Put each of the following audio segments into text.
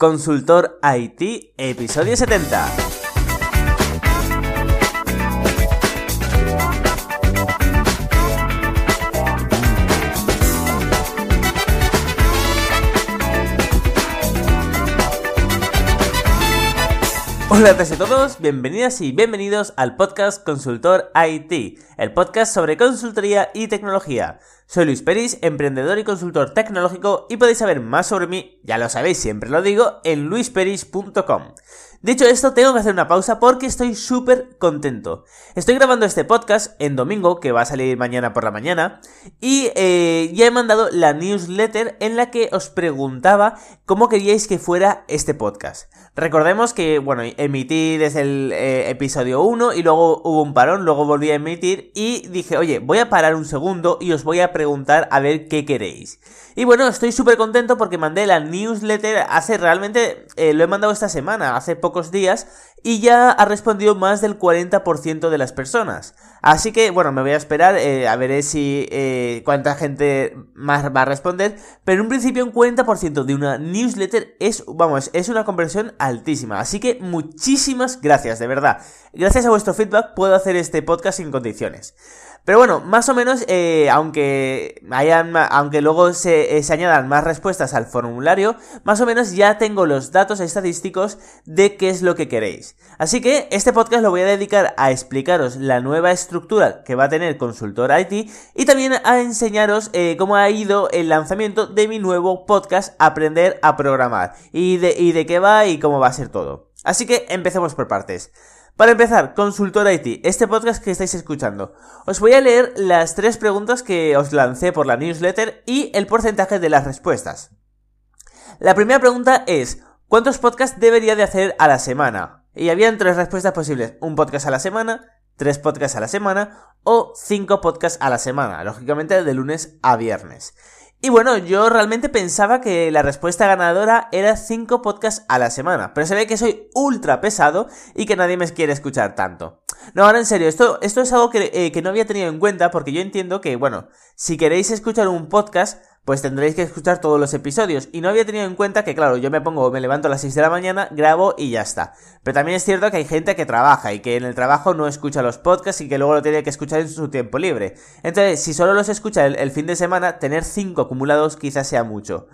Consultor IT, episodio 70. Hola a todos, bienvenidas y bienvenidos al podcast Consultor IT, el podcast sobre consultoría y tecnología. Soy Luis Peris, emprendedor y consultor tecnológico y podéis saber más sobre mí, ya lo sabéis, siempre lo digo, en luisperis.com. Dicho esto, tengo que hacer una pausa porque estoy súper contento. Estoy grabando este podcast en domingo, que va a salir mañana por la mañana, y eh, ya he mandado la newsletter en la que os preguntaba cómo queríais que fuera este podcast. Recordemos que, bueno, emití desde el eh, episodio 1 y luego hubo un parón, luego volví a emitir y dije, oye, voy a parar un segundo y os voy a preguntar a ver qué queréis. Y bueno, estoy súper contento porque mandé la newsletter hace realmente, eh, lo he mandado esta semana, hace pocos días, y ya ha respondido más del 40% de las personas. Así que, bueno, me voy a esperar, eh, a ver si eh, cuánta gente más va a responder, pero en un principio un 40% de una newsletter es, vamos, es una conversión altísima. Así que muchísimas gracias, de verdad. Gracias a vuestro feedback puedo hacer este podcast sin condiciones. Pero bueno, más o menos, eh, aunque hayan, aunque luego se, eh, se, añadan más respuestas al formulario, más o menos ya tengo los datos estadísticos de qué es lo que queréis. Así que este podcast lo voy a dedicar a explicaros la nueva estructura que va a tener Consultor IT y también a enseñaros eh, cómo ha ido el lanzamiento de mi nuevo podcast Aprender a Programar y de, y de qué va y cómo va a ser todo. Así que empecemos por partes. Para empezar, Consultor IT, este podcast que estáis escuchando. Os voy a leer las tres preguntas que os lancé por la newsletter y el porcentaje de las respuestas. La primera pregunta es, ¿cuántos podcasts debería de hacer a la semana? Y habían tres respuestas posibles, un podcast a la semana, tres podcasts a la semana o cinco podcasts a la semana, lógicamente de lunes a viernes. Y bueno, yo realmente pensaba que la respuesta ganadora era 5 podcasts a la semana, pero se ve que soy ultra pesado y que nadie me quiere escuchar tanto. No, ahora en serio, esto, esto es algo que, eh, que no había tenido en cuenta porque yo entiendo que, bueno, si queréis escuchar un podcast, pues tendréis que escuchar todos los episodios. Y no había tenido en cuenta que, claro, yo me pongo, me levanto a las 6 de la mañana, grabo y ya está. Pero también es cierto que hay gente que trabaja y que en el trabajo no escucha los podcasts y que luego lo tiene que escuchar en su tiempo libre. Entonces, si solo los escucha el, fin de semana, tener 5 acumulados quizás sea mucho.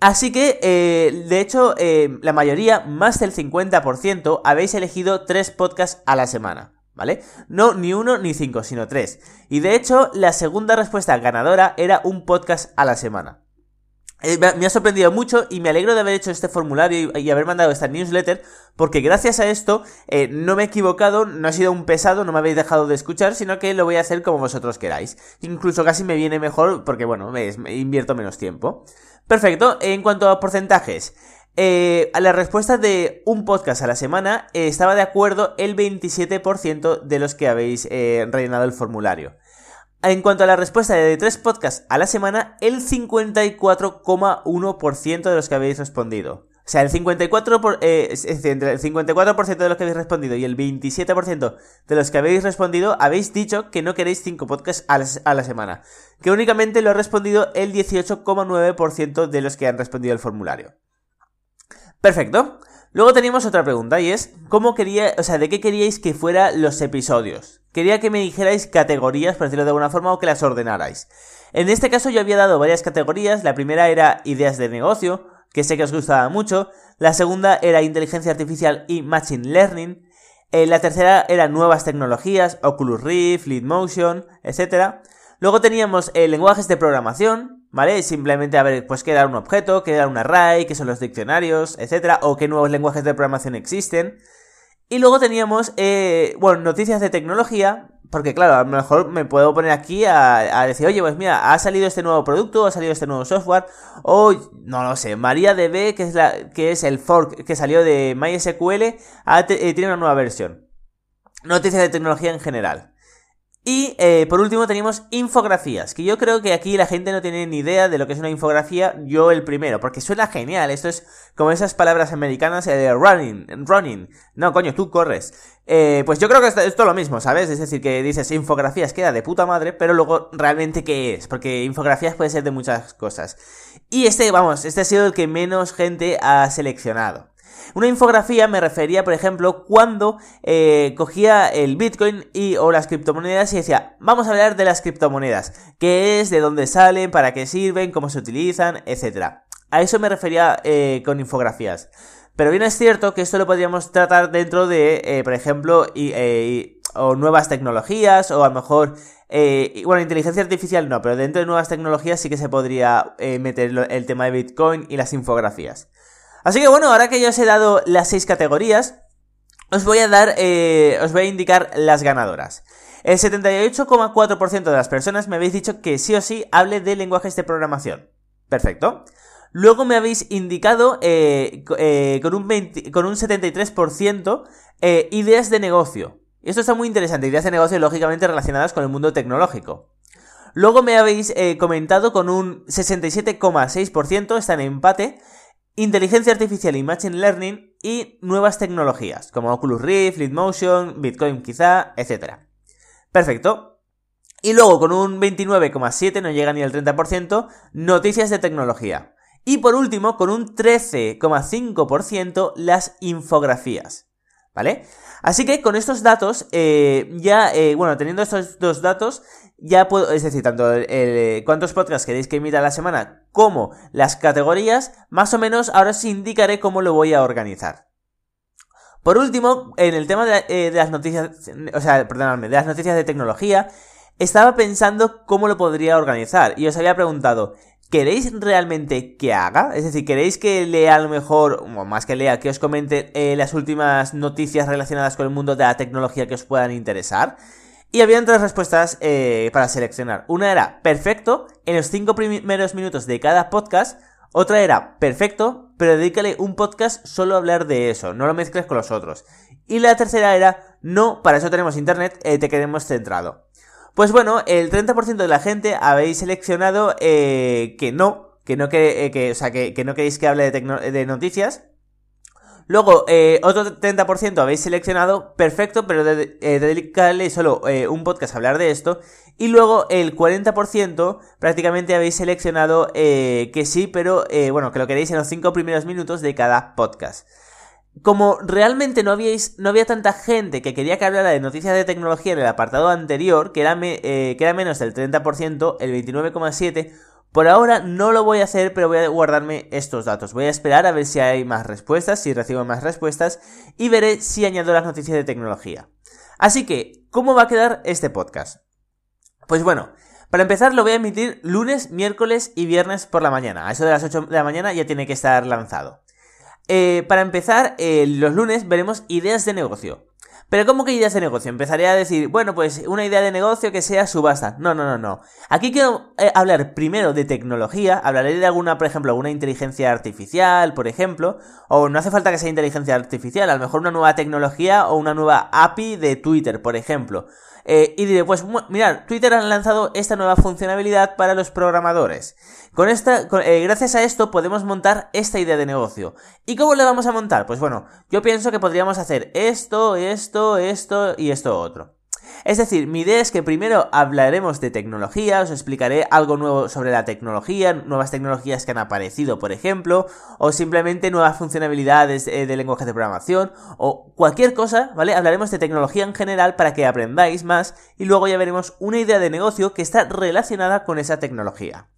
Así que, eh, de hecho, eh, la mayoría, más del 50%, habéis elegido 3 podcasts a la semana. ¿Vale? No ni uno ni cinco, sino tres. Y de hecho, la segunda respuesta ganadora era un podcast a la semana. Eh, me ha sorprendido mucho y me alegro de haber hecho este formulario y, haber mandado esta newsletter porque gracias a esto eh, no me he equivocado, no ha sido un pesado, no me habéis dejado de escuchar, sino que lo voy a hacer como vosotros queráis. Incluso casi me viene mejor porque bueno, invierto menos tiempo. Perfecto, en cuanto a porcentajes, eh, a la respuesta de un podcast a la semana eh, estaba de acuerdo el 27% de los que habéis eh, rellenado el formulario. En cuanto a la respuesta de tres podcasts a la semana, el 54,1% de los que habéis respondido. O sea, el 54%, por, es entre el 54% de los que habéis respondido y el 27% de los que habéis respondido habéis dicho que no queréis 5 podcasts a la, a la semana. Que únicamente lo ha respondido el 18,9% de los que han respondido el formulario. Perfecto. Luego teníamos otra pregunta y es, ¿cómo quería, o sea, de qué queríais que fueran los episodios? Quería que me dijerais categorías, por decirlo de alguna forma, o que las ordenarais. En este caso yo había dado varias categorías. La primera era ideas de negocio, que sé que os gustaba mucho. La segunda era inteligencia artificial y machine learning. Eh, la tercera era nuevas tecnologías, Oculus Rift, Motion, etc. Luego teníamos eh, lenguajes de programación, ¿Vale? Simplemente a ver, pues era un objeto, era un array, qué son los diccionarios, etcétera, o qué nuevos lenguajes de programación existen. Y luego teníamos, eh, bueno, noticias de tecnología, porque claro, a lo mejor me puedo poner aquí a, decir, oye, pues mira, ha salido este nuevo producto, ha salido este nuevo software, o no lo sé, MariaDB, que es, la, que es el fork que salió de MySQL, eh, tiene una nueva versión. Noticias de tecnología en general. Y eh, por último tenemos infografías, que yo creo que aquí la gente no tiene ni idea de lo que es una infografía, yo el primero, porque suena genial, esto es como esas palabras americanas de eh, running, running, no coño, tú corres. Eh, pues yo creo que esto, es lo mismo, ¿sabes? Es decir, que dices infografías queda de puta madre, pero luego realmente qué es, porque infografías puede ser de muchas cosas. Y este, vamos, este ha sido el que menos gente ha seleccionado. Una infografía me refería, por ejemplo, cuando eh, cogía el Bitcoin y o las criptomonedas y decía, vamos a hablar de las criptomonedas, qué es, de dónde salen, para qué sirven, cómo se utilizan, etc. A eso me refería eh, con infografías. Pero bien es cierto que esto lo podríamos tratar dentro de, eh, por ejemplo, o nuevas tecnologías, o a lo mejor bueno, inteligencia artificial no, pero dentro de nuevas tecnologías sí que se podría meter el tema de Bitcoin y las infografías. Así que bueno, ahora que ya os he dado las seis categorías, os voy a dar, eh, os voy a indicar las ganadoras. El 78,4% de las personas me habéis dicho que sí o sí hable de lenguajes de programación. Perfecto. Luego me habéis indicado eh, eh, con, un con un 73% ideas de negocio. Y esto está muy interesante, ideas de negocio lógicamente relacionadas con el mundo tecnológico. Luego me habéis comentado con un 67,6%, está en empate, inteligencia artificial y machine learning y nuevas tecnologías, como Oculus Rift, Motion, Bitcoin quizá, etc. Perfecto. Y luego con un 29,7, no llega ni al 30%, noticias de tecnología. Y por último, con un 13,5% las infografías. ¿Vale? Así que con estos datos, eh, ya, eh, bueno, teniendo estos dos datos, ya puedo, es decir, tanto eh, cuántos podcasts queréis que emita la semana como las categorías, más o menos ahora os indicaré cómo lo voy a organizar. Por último, en el tema de, las noticias, o sea, perdonadme, de las noticias de tecnología, estaba pensando cómo lo podría organizar y os había preguntado, ¿Queréis realmente que haga? Es decir, ¿queréis que lea a lo mejor, o más que lea, que os comente eh, las últimas noticias relacionadas con el mundo de la tecnología que os puedan interesar? Y habían tres respuestas eh, para seleccionar. Una era perfecto en los cinco primeros minutos de cada podcast. Otra era perfecto, pero dedícale un podcast solo a hablar de eso, no lo mezcles con los otros. Y la tercera era no, para eso tenemos internet, eh, te queremos centrado. Pues bueno, el 30% de la gente habéis seleccionado eh, que no, que no, que, eh, o sea, que, no queréis que hable de, noticias. Luego, eh, otro 30% habéis seleccionado perfecto, pero de, dedicarle solo un podcast a hablar de esto. Y luego el 40% prácticamente habéis seleccionado que sí, pero bueno, que lo queréis en los 5 primeros minutos de cada podcast como realmente no, habíais, no había tanta gente que quería que hablara de noticias de tecnología en el apartado anterior, que era, eh, que era menos del 30%, el 29,7%, por ahora no lo voy a hacer, pero voy a guardarme estos datos. Voy a esperar a ver si hay más respuestas, si recibo más respuestas, y veré si añado las noticias de tecnología. Así que, ¿cómo va a quedar este podcast? Pues bueno, para empezar lo voy a emitir lunes, miércoles y viernes por la mañana. A eso de las 8 de la mañana ya tiene que estar lanzado. Eh, para empezar, eh, los lunes veremos ideas de negocio. Pero ¿cómo que ideas de negocio? Empezaré a decir, bueno, pues una idea de negocio que sea subasta. No, no, no, no. Aquí quiero eh, hablar primero de tecnología. Hablaré de alguna, por ejemplo, alguna inteligencia artificial, por ejemplo. O no hace falta que sea inteligencia artificial, a lo mejor una nueva tecnología o una nueva API de Twitter, por ejemplo. Eh, y diré, pues mirad, Twitter ha lanzado esta nueva funcionalidad para los programadores. Con esta, eh, gracias a esto podemos montar esta idea de negocio. ¿Y cómo le vamos a montar? Pues bueno, yo pienso que podríamos hacer esto, esto, esto y esto otro. Es decir, mi idea es que primero hablaremos de tecnología, os explicaré algo nuevo sobre la tecnología, nuevas tecnologías que han aparecido, por ejemplo, o simplemente nuevas funcionalidades de, de lenguaje de programación, o cualquier cosa, ¿vale? Hablaremos de tecnología en general para que aprendáis más y luego ya veremos una idea de negocio que está relacionada con esa tecnología.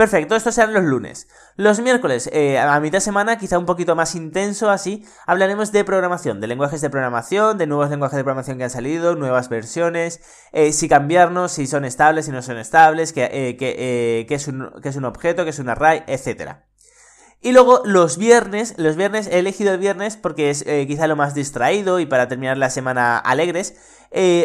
Perfecto, estos serán los lunes. Los miércoles, eh, a mitad de semana, quizá un poquito más intenso, así, hablaremos de programación, de lenguajes de programación, de nuevos lenguajes de programación que han salido, nuevas versiones, eh, si cambiarnos, si son estables, si no son estables, que, eh, es, un, es un objeto, que es un array, etc. Y luego los viernes, los viernes he elegido el viernes porque es quizá lo más distraído y para terminar la semana alegres,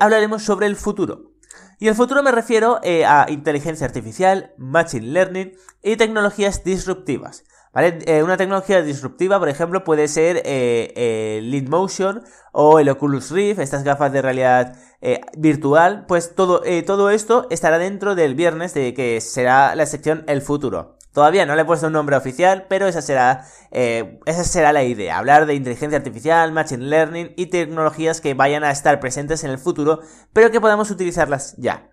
hablaremos sobre el futuro. Y el futuro me refiero eh, a inteligencia artificial, machine learning y tecnologías disruptivas. ¿Vale? Eh, una tecnología disruptiva, por ejemplo, puede ser eh, el Motion o el Oculus Rift, estas gafas de realidad eh, virtual. Pues todo, todo esto estará dentro del viernes de que será la sección El Futuro. Todavía no le he puesto un nombre oficial, pero esa será, esa será la idea. Hablar de inteligencia artificial, machine learning y tecnologías que vayan a estar presentes en el futuro, pero que podamos utilizarlas ya.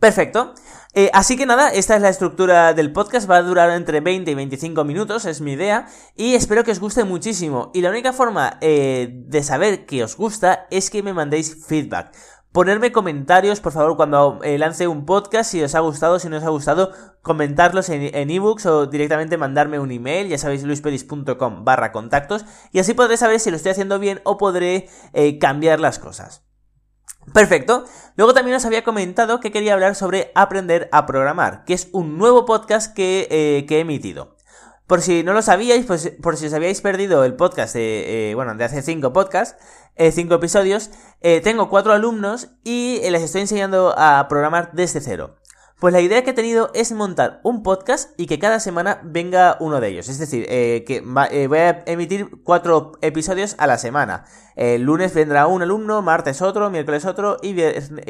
Perfecto. Eh, así que nada, esta es la estructura del podcast, va a durar entre 20 y 25 minutos, es mi idea, y espero que os guste muchísimo. Y la única forma eh, de saber que os gusta es que me mandéis feedback. Ponerme comentarios, por favor, cuando eh, lance un podcast, si os ha gustado, si no os ha gustado, comentarlos en ebooks o directamente mandarme un email, ya sabéis, luispedis.com barra contactos, y así podré saber si lo estoy haciendo bien o podré cambiar las cosas. Perfecto. Luego también os había comentado que quería hablar sobre aprender a programar, que es un nuevo podcast que, eh, he emitido. Por si no lo sabíais, pues por si os habíais perdido el podcast de, eh, bueno, de hace cinco podcasts, eh, cinco episodios, tengo cuatro alumnos y les estoy enseñando a programar desde cero. Pues la idea que he tenido es montar un podcast y que cada semana venga uno de ellos. Es decir, eh, que eh, voy a emitir cuatro episodios a la semana. El lunes vendrá un alumno, martes otro, miércoles otro y,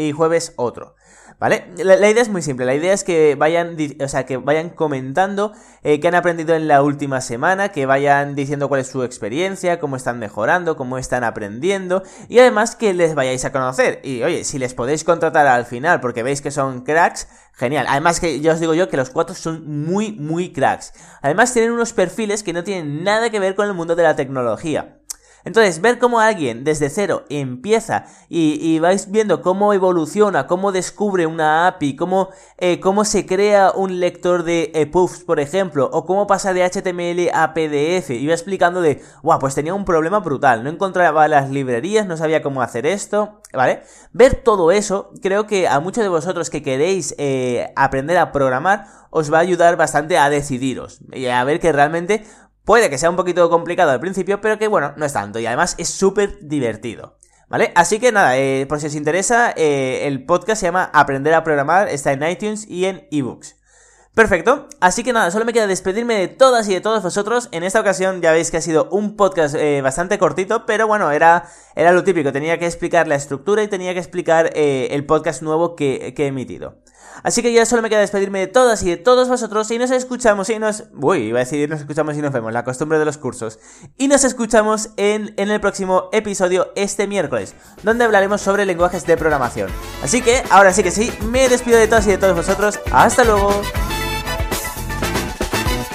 y jueves otro. ¿Vale? La, idea es muy simple, la idea es que vayan, o sea, que vayan comentando eh, qué han aprendido en la última semana, que vayan diciendo cuál es su experiencia, cómo están mejorando, cómo están aprendiendo y además que les vayáis a conocer. Y oye, si les podéis contratar al final porque veis que son cracks, genial. Además que ya os digo yo que los cuatro son muy, muy cracks. Además tienen unos perfiles que no tienen nada que ver con el mundo de la tecnología. Entonces, ver cómo alguien desde cero empieza y, vais viendo cómo evoluciona, cómo descubre una API, cómo, eh, cómo se crea un lector de EPUBs, por ejemplo, o cómo pasa de HTML a PDF, y va explicando de, guau, pues tenía un problema brutal, no encontraba las librerías, no sabía cómo hacer esto, ¿vale? Ver todo eso, creo que a muchos de vosotros que queréis eh, aprender a programar, os va a ayudar bastante a decidiros y a ver que realmente Puede que sea un poquito complicado al principio, pero que bueno, no es tanto. Y además es súper divertido. ¿Vale? Así que nada, eh, por si os interesa, eh, el podcast se llama Aprender a Programar, está en iTunes y en eBooks. Perfecto, así que nada, solo me queda despedirme de todas y de todos vosotros. En esta ocasión ya veis que ha sido un podcast eh, bastante cortito, pero bueno, era, era lo típico, tenía que explicar la estructura y tenía que explicar el podcast nuevo que, que, he emitido. Así que ya solo me queda despedirme de todas y de todos vosotros y nos escuchamos y nos... Uy, iba a decir nos escuchamos y nos vemos, la costumbre de los cursos. Y nos escuchamos en, en el próximo episodio este miércoles, donde hablaremos sobre lenguajes de programación. Así que, ahora sí que sí, me despido de todas y de todos vosotros. Hasta luego.